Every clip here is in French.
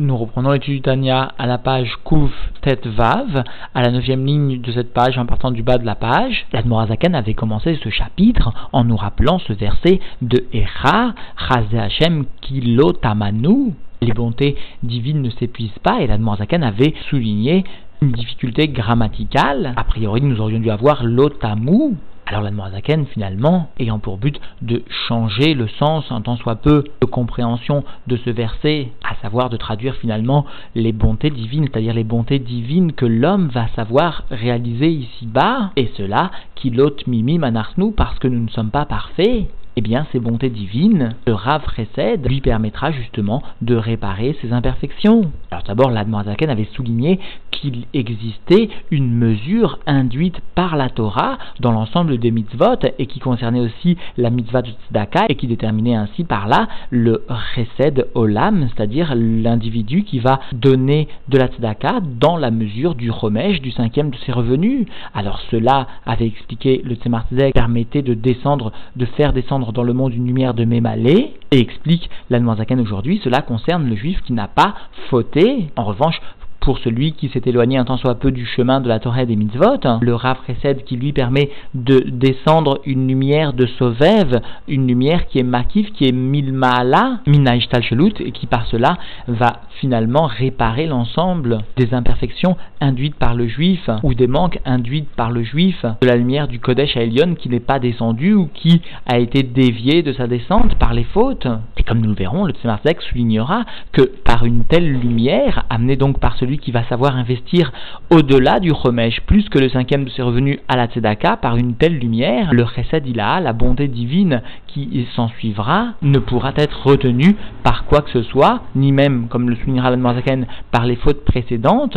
Nous reprenons l'étude du Tania à la page Kouf Tet Vav, à la neuvième ligne de cette page en partant du bas de la page. L'Admorazaken avait commencé ce chapitre en nous rappelant ce verset de Echa, Chazé Hashem Kilo Tamanu. Les bontés divines ne s'épuisent pas et l'Admorazaken avait souligné une difficulté grammaticale. A priori, nous aurions dû avoir l'otamu, alors la Zaken, finalement, ayant pour but de changer le sens, un tant soit peu, de compréhension de ce verset, à savoir de traduire finalement les bontés divines, c'est-à-dire les bontés divines que l'homme va savoir réaliser ici-bas, et cela, l'ôte mimi manarsnou, parce que nous ne sommes pas parfaits, eh bien, ces bontés divines, le Rav Chesed lui permettra justement de réparer ses imperfections. Alors d'abord, l'Admorazaken avait souligné qu'il existait une mesure induite par la Torah dans l'ensemble des mitzvot et qui concernait aussi la mitzvah de tzedaka et qui déterminait ainsi par là le Chesed Olam, c'est-à-dire l'individu qui va donner de la tzedaka dans la mesure du remèche du cinquième de ses revenus. Alors cela avait expliqué le Tzemar permettait de descendre, de faire descendre dans le monde une lumière de Mémalé, et explique l'Anmoisaken aujourd'hui, cela concerne le juif qui n'a pas fauté. En revanche, pour celui qui s'est éloigné un tant soit peu du chemin de la Torah des mitzvot, le précède qui lui permet de descendre une lumière de Sovev, une lumière qui est makif, qui est milmaala, minaishtal shelut, et qui par cela va finalement réparer l'ensemble des imperfections induites par le juif, ou des manques induits par le juif, de la lumière du Kodesh à Elion qui n'est pas descendu ou qui a été dévié de sa descente par les fautes. Et comme nous le verrons, le Tzemar soulignera que par une telle lumière, amenée donc par celui qui va savoir investir au-delà du Chomesh, plus que le cinquième de ses revenus à la Tzedaka, par une telle lumière, le Chesed la bonté divine qui s'en suivra, ne pourra être retenu par quoi que ce soit, ni même, comme le soulignera l'Admarzaken, par les fautes précédentes.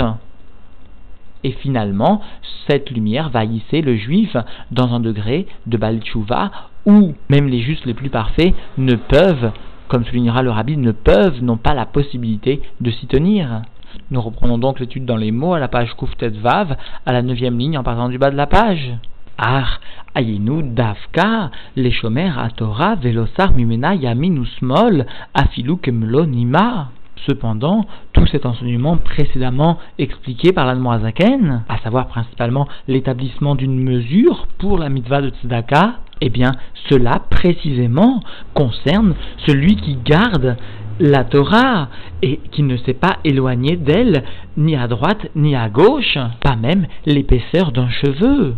Et finalement, cette lumière va hisser le juif dans un degré de Balchouva où même les justes les plus parfaits ne peuvent, comme soulignera le rabbi, ne peuvent, n'ont pas la possibilité de s'y tenir. Nous reprenons donc l'étude dans les mots à la page Kouftet Vav, à la neuvième ligne en partant du bas de la page. Ar, ayinu davka, les chomers à Torah, velosar mimena yamin smol, afilu kemlo nima. Cependant, tout cet enseignement précédemment expliqué par l'Admoazaken, à savoir principalement l'établissement d'une mesure pour la mitzvah de Tzedaka, eh bien, cela précisément concerne celui qui garde la Torah et qui ne s'est pas éloigné d'elle ni à droite ni à gauche, pas même l'épaisseur d'un cheveu.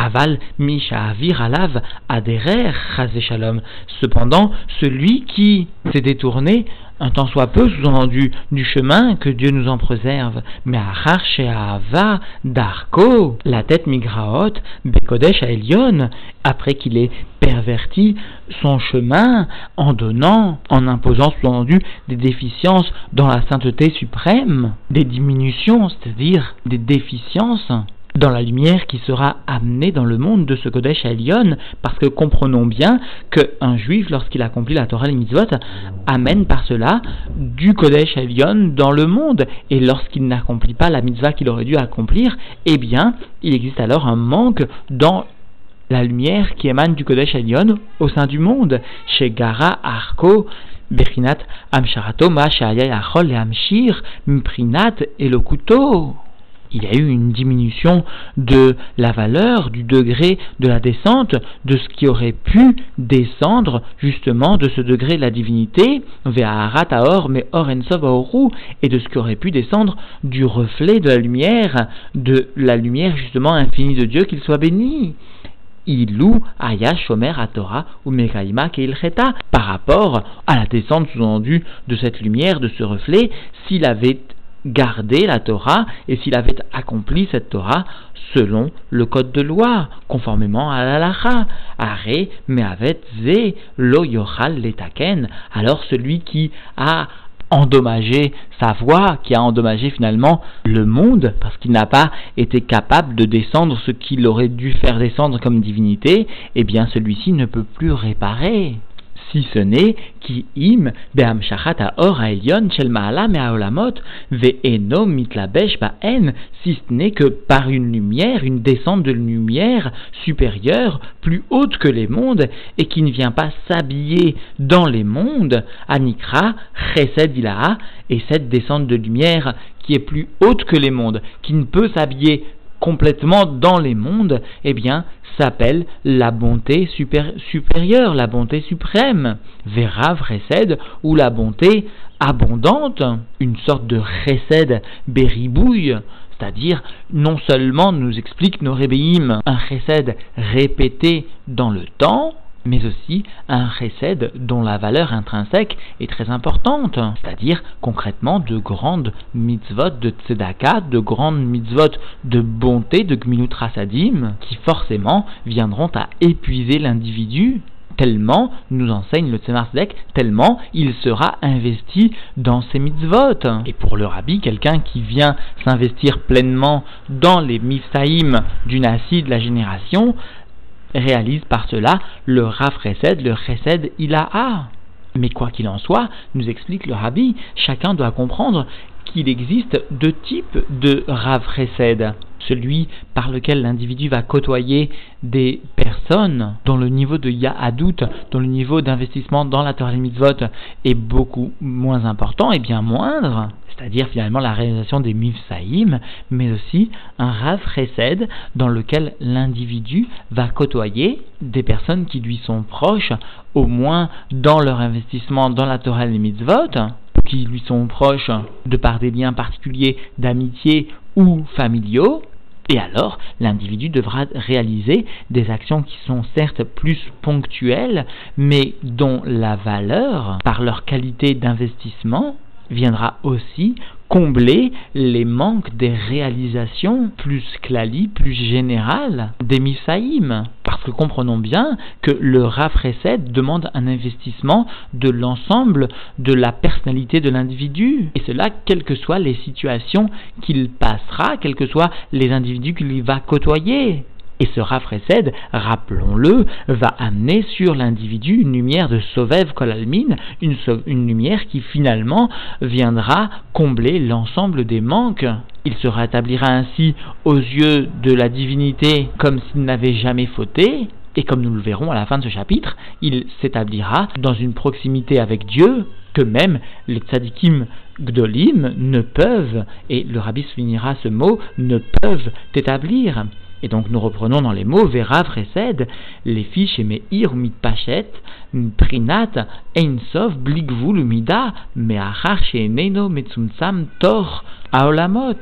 Aval Misha Avir Alav Aderer Shalom. Cependant, celui qui s'est détourné un temps soit peu, sous-entendu, du chemin, que Dieu nous en préserve. Mais Ava, Darko, la tête migraot, Bekodesh à Elion, après qu'il ait perverti son chemin en donnant, en imposant, sous-entendu, des déficiences dans la sainteté suprême, des diminutions, c'est-à-dire des déficiences dans la lumière qui sera amenée dans le monde de ce Kodesh Elion, parce que comprenons bien qu'un juif, lorsqu'il accomplit la Torah et Mitzvot, amène par cela du Kodesh Elion dans le monde, et lorsqu'il n'accomplit pas la mitzvah qu'il aurait dû accomplir, eh bien, il existe alors un manque dans la lumière qui émane du Kodesh Elion au sein du monde, chez Gara Arko, Bechinat Amsharato, Ma Achol et Amshir, Mprinat et le couteau il y a eu une diminution de la valeur, du degré de la descente, de ce qui aurait pu descendre justement de ce degré de la divinité, mais et de ce qui aurait pu descendre du reflet de la lumière, de la lumière justement infinie de Dieu, qu'il soit béni. Ilou Aya Shomer Torah ou Mekaima Keilcheta par rapport à la descente sous-endue de cette lumière, de ce reflet, s'il avait garder la Torah et s'il avait accompli cette Torah selon le code de loi, conformément à l'alacha. Are me'avet ze lo yochal letaken. Alors celui qui a endommagé sa voix, qui a endommagé finalement le monde, parce qu'il n'a pas été capable de descendre ce qu'il aurait dû faire descendre comme divinité, eh bien celui-ci ne peut plus réparer si ce n'est qui im ha'elyon shel ma'ala mitlabesh ba'en, si ce n'est que par une lumière, une descente de lumière supérieure, plus haute que les mondes, et qui ne vient pas s'habiller dans les mondes, anikra chesed ilaha, et cette descente de lumière qui est plus haute que les mondes, qui ne peut s'habiller complètement dans les mondes, eh bien, s'appelle la bonté supérieure, la bonté suprême, vera chesed, ou la bonté abondante, une sorte de chesed beribouille, c'est-à-dire non seulement nous explique nos rébéim un chesed répété dans le temps, mais aussi un chesed dont la valeur intrinsèque est très importante, c'est-à-dire concrètement de grandes mitzvot de tzedaka, de grandes mitzvot de bonté, de gmilut rasadim, qui forcément viendront à épuiser l'individu tellement, nous enseigne le Tzemar tellement il sera investi dans ces mitzvot. Et pour le rabbi, quelqu'un qui vient s'investir pleinement dans les mifsaïm du nasi de la génération, réalise par cela le Rav Chesed, le Chesed Ilaha. Mais quoi qu'il en soit, nous explique le Rabbi, chacun doit comprendre qu'il existe deux types de Rav Chesed. Celui par lequel l'individu va côtoyer des personnes dont le niveau de Yahadout, dont le niveau d'investissement dans la Torah Mitzvot est beaucoup moins important et bien moindre, c'est-à-dire finalement la réalisation des mifsaïm, mais aussi un rav chesed dans lequel l'individu va côtoyer des personnes qui lui sont proches, au moins dans leur investissement dans la Torah mitzvot, qui lui sont proches de par des liens particuliers d'amitié ou familiaux, et alors, l'individu devra réaliser des actions qui sont certes plus ponctuelles, mais dont la valeur, par leur qualité d'investissement, viendra aussi combler les manques des réalisations plus clali, plus générales des Misaïm. Parce que comprenons bien que le Rav demande un investissement de l'ensemble de la personnalité de l'individu. Et cela, quelles que soient les situations qu'il passera, quels que soient les individus qu'il va côtoyer. Et ce rafraîcède, rappelons-le, va amener sur l'individu une lumière de Sovev Kolalmin, une, une lumière qui finalement viendra combler l'ensemble des manques. Il se rétablira ainsi aux yeux de la divinité comme s'il n'avait jamais fauté, et comme nous le verrons à la fin de ce chapitre, il s'établira dans une proximité avec Dieu que même les tzadikim gdolim ne peuvent, et le rabbi soulignera ce mot, ne peuvent établir. Et donc nous reprenons dans les mots Vera Fresed, les fiches et Meir Mitpachet, Prinat, Einsov, Bligvul Umida, Meachar Neno Metsumsam Tor Aolamot.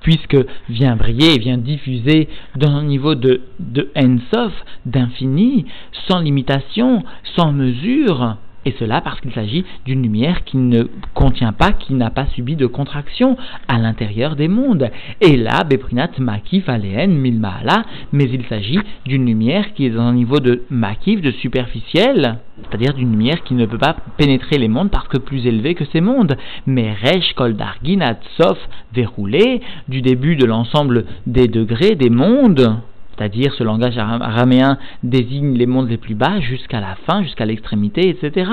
Puisque vient briller vient diffuser dans un niveau de, de Ensof, d'infini, sans limitation, sans mesure, et cela parce qu'il s'agit d'une lumière qui ne contient pas, qui n'a pas subi de contraction à l'intérieur des mondes. Et là, Beprinat Makif Aleen Milmaala, mais il s'agit d'une lumière qui est dans un niveau de Makif, de superficiel, c'est-à-dire d'une lumière qui ne peut pas pénétrer les mondes parce que plus élevée que ces mondes. Mais Resh Koldargin Sof déroulé du début de l'ensemble des degrés des mondes c'est-à-dire ce langage araméen désigne les mondes les plus bas jusqu'à la fin, jusqu'à l'extrémité, etc.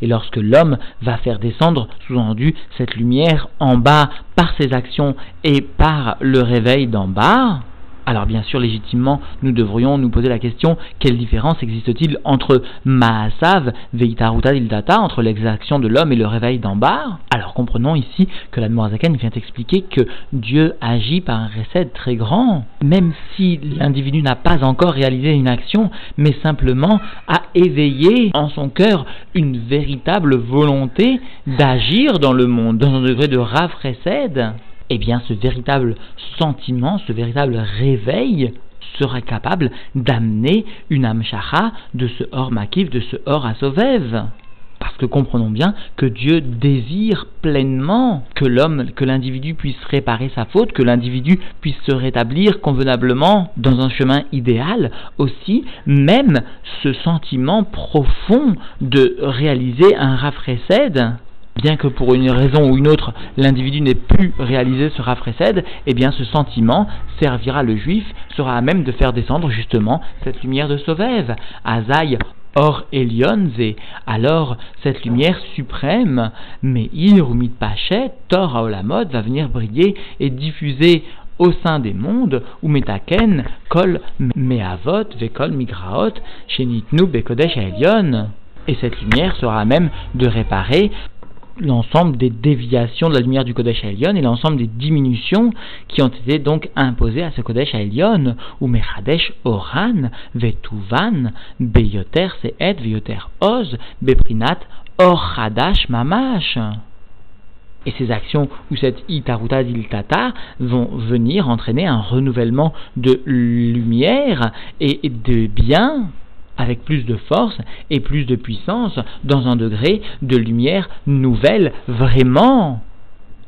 Et lorsque l'homme va faire descendre, sous-entendu, cette lumière en bas par ses actions et par le réveil d'en bas, alors bien sûr, légitimement, nous devrions nous poser la question, quelle différence existe-t-il entre Maasav, Veitaruta Dildata, entre l'exaction de l'homme et le réveil d'en bas? Alors comprenons ici que la Zaken vient expliquer que Dieu agit par un recette très grand, même si l'individu n'a pas encore réalisé une action, mais simplement a éveillé en son cœur une véritable volonté d'agir dans le monde, dans un degré de rafraîcède eh bien ce véritable sentiment, ce véritable réveil sera capable d'amener une amshacha de ce hors makif, de ce hors asovev. Parce que comprenons bien que Dieu désire pleinement que l'homme, que l'individu puisse réparer sa faute, que l'individu puisse se rétablir convenablement dans un chemin idéal. Aussi, même ce sentiment profond de réaliser un rafraîcède bien que pour une raison ou une autre, l'individu n'ait pu réaliser ce Rav eh bien ce sentiment servira le juif, sera à même de faire descendre justement cette lumière de Sauvève. Azaï Or Elionze, alors cette lumière suprême, Meir ou Pachet, Tor Aolamod, va venir briller et diffuser au sein des mondes, ou Metaken, Kol Meavot, Vekol Migraot, Shenitnu Bekodesh Elion. Et cette lumière sera même de réparer l'ensemble des déviations de la lumière du Kodesh Elion et l'ensemble des diminutions qui ont été donc imposées à ce Kodesh Elion, ou Mechadesh Oran, Vetuvan, Beyoter Seet, Veyoter Oz, Beprinat, Or Mamash. Et ces actions ou cette itaruta diltata vont venir entraîner un renouvellement de lumière et de bien avec plus de force et plus de puissance dans un degré de lumière nouvelle vraiment.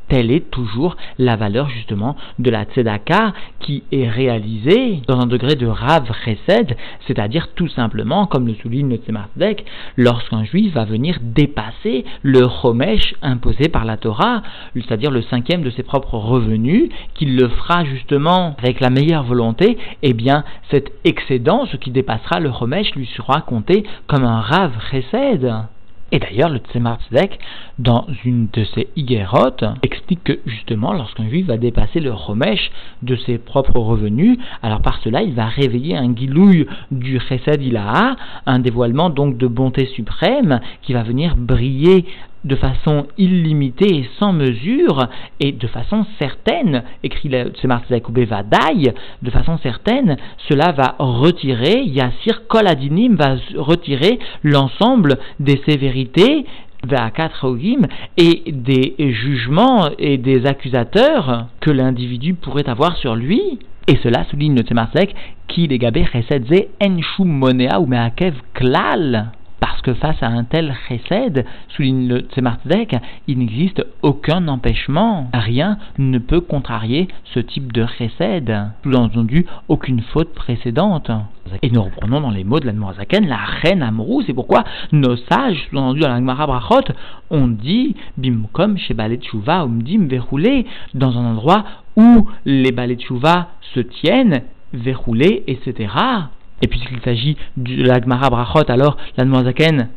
Telle est toujours la valeur justement de la tzedaka qui est réalisée dans un degré de rav chesed, c'est-à-dire tout simplement, comme le souligne le Tzemardek, lorsqu'un juif va venir dépasser le chomesh imposé par la Torah, c'est-à-dire le cinquième de ses propres revenus, qu'il le fera justement avec la meilleure volonté, eh bien cet excédent, ce qui dépassera le chomesh, lui sera compté comme un rav chesed. Et d'ailleurs, le Tzemar dans une de ses Igerot, explique que justement, lorsqu'un juif va dépasser le Romesh de ses propres revenus, alors par cela, il va réveiller un guilouille du Chesed Ilaha, un dévoilement donc de bonté suprême qui va venir briller de façon illimitée et sans mesure, et de façon certaine, écrit le Vadaï, de façon certaine, cela va retirer, Yassir Koladinim va retirer l'ensemble des sévérités et des jugements et des accusateurs que l'individu pourrait avoir sur lui. Et cela souligne le Tzemarsek, qui les chesedze ou meakev klal parce que face à un tel chesed, souligne le Tzemardek, il n'existe aucun empêchement. Rien ne peut contrarier ce type de chesed. Sous-entendu, aucune faute précédente. Et nous reprenons dans les mots de la la reine Amrou, c'est pourquoi nos sages, sous-entendu dans la Gemara Brachot, ont dit, bimkom chez Balet Chouva, umdim verroulé, dans un endroit où les Balet Chouva se tiennent, verroulés, etc. Et puisqu'il s'agit de la Gemara Brachot, alors la Zaken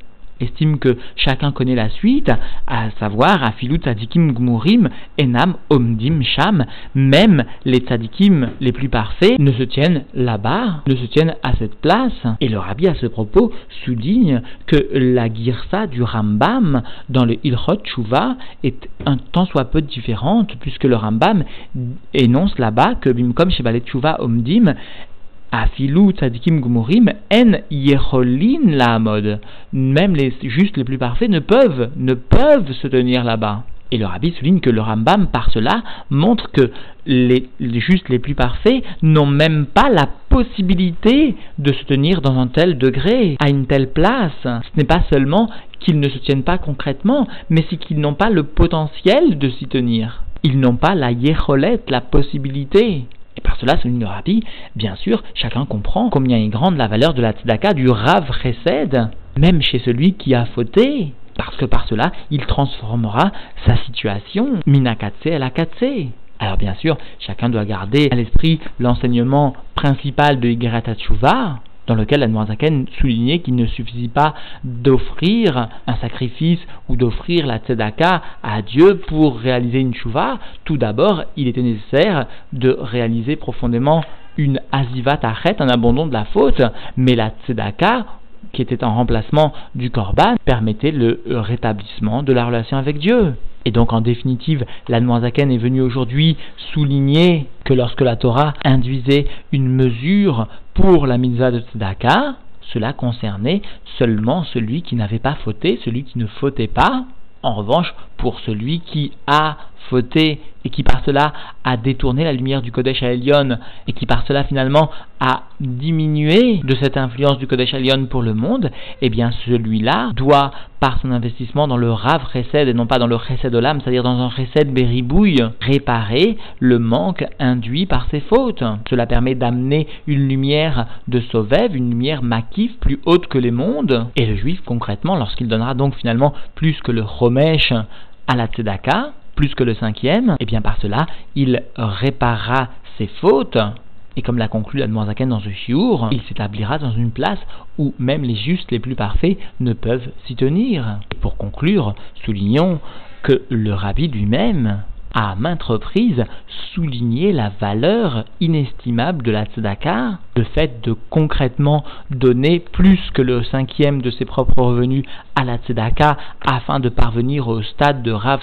estime que chacun connaît la suite, à savoir Afilut Tzadikim Gmurim Enam Omdim Sham, même les Tzadikim les plus parfaits ne se tiennent là-bas, ne se tiennent à cette place. Et le Rabbi à ce propos souligne que la girsa du Rambam dans le Ilchot Tshuva est un tant soit peu différente, puisque le Rambam énonce là-bas que Bimkom Shebalet Tshuva Omdim Afilu tzadikim gumurim en yecholin la mode. Même les justes les plus parfaits ne peuvent, ne peuvent se tenir là-bas. Et le rabbi souligne que le Rambam, par cela, montre que les, justes les plus parfaits n'ont même pas la possibilité de se tenir dans un tel degré, à une telle place. Ce n'est pas seulement qu'ils ne se tiennent pas concrètement, mais c'est qu'ils n'ont pas le potentiel de s'y tenir. Ils n'ont pas la yécholette, la possibilité. Et par cela, selon le Rabbi, bien sûr, chacun comprend combien est grande la valeur de la tzedaka du Rav Chesed, même chez celui qui a fauté, parce que par cela, il transformera sa situation, minakatse à la. Alors bien sûr, chacun doit garder à l'esprit l'enseignement principal de Igeret dans lequel Admorazaken soulignait qu'il ne suffisait pas d'offrir un sacrifice ou d'offrir la tzedaka à Dieu pour réaliser une chouva. Tout d'abord, il était nécessaire de réaliser profondément une azivat un abandon de la faute, mais la tzedaka, qui était en remplacement du korban, permettait le rétablissement de la relation avec Dieu. Et donc, en définitive, l'Admoisaken est venu aujourd'hui souligner que lorsque la Torah induisait une mesure pour la mitzvah de Tzedaka, cela concernait seulement celui qui n'avait pas fauté, celui qui ne fautait pas. En revanche, pour celui qui a fauté et qui par cela a détourné la lumière du Kodesh Elion et qui par cela finalement a diminué de cette influence du Kodesh Elion pour le monde, eh bien celui-là doit par son investissement dans le Rav Chesed et non pas dans le Chesed Olam, c'est-à-dire dans un Chesed Beribouille, réparer le manque induit par ses fautes. Cela permet d'amener une lumière de Sovev, une lumière makif plus haute que les mondes. Et le juif concrètement, lorsqu'il donnera donc finalement plus que le Chomesh à la Tzedaka, plus que le cinquième, et eh bien par cela, il réparera ses fautes. Et comme l'a conclu Admorazaken dans ce chiour, il s'établira dans une place où même les justes les plus parfaits ne peuvent s'y tenir. pour conclure, soulignons que le rabbi lui-même à maintes reprises souligné la valeur inestimable de la tzedaka, le fait de concrètement donner plus que le cinquième de ses propres revenus à la tzedaka afin de parvenir au stade de Rav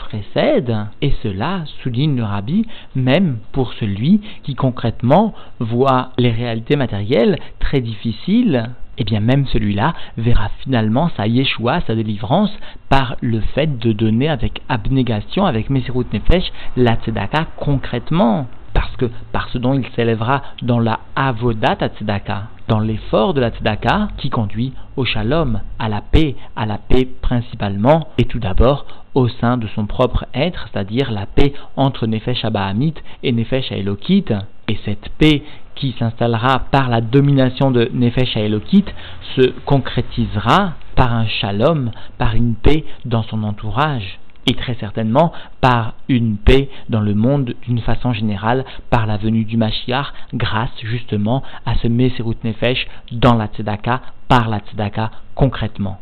et cela, souligne le rabbi, même pour celui qui concrètement voit les réalités matérielles très difficiles eh bien même celui-là verra finalement sa Yeshua, sa délivrance, par le fait de donner avec abnégation, avec Mesirut Nefesh, la Tzedaka concrètement. Parce que par ce dont il s'élèvera dans la Avodat Tzedaka, dans l'effort de la Tzedaka qui conduit au shalom, à la paix, à la paix principalement, et tout d'abord au sein de son propre être, c'est-à-dire la paix entre Nefesh Abahamit et Nefesh Elokit. Et cette paix qui s'installera par la domination de Nefesh Elokit se concrétisera par un shalom, par une paix dans son entourage et très certainement par une paix dans le monde d'une façon générale, par la venue du Mashiach, grâce justement à ce Meserut Nefesh dans la Tzedaka, par la Tzedaka concrètement.